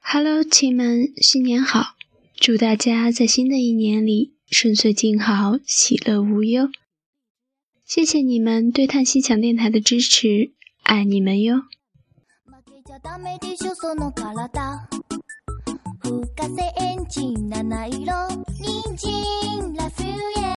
Hello，亲们，新年好！祝大家在新的一年里顺遂、静好、喜乐无忧。谢谢你们对叹息强电台的支持，爱你们哟！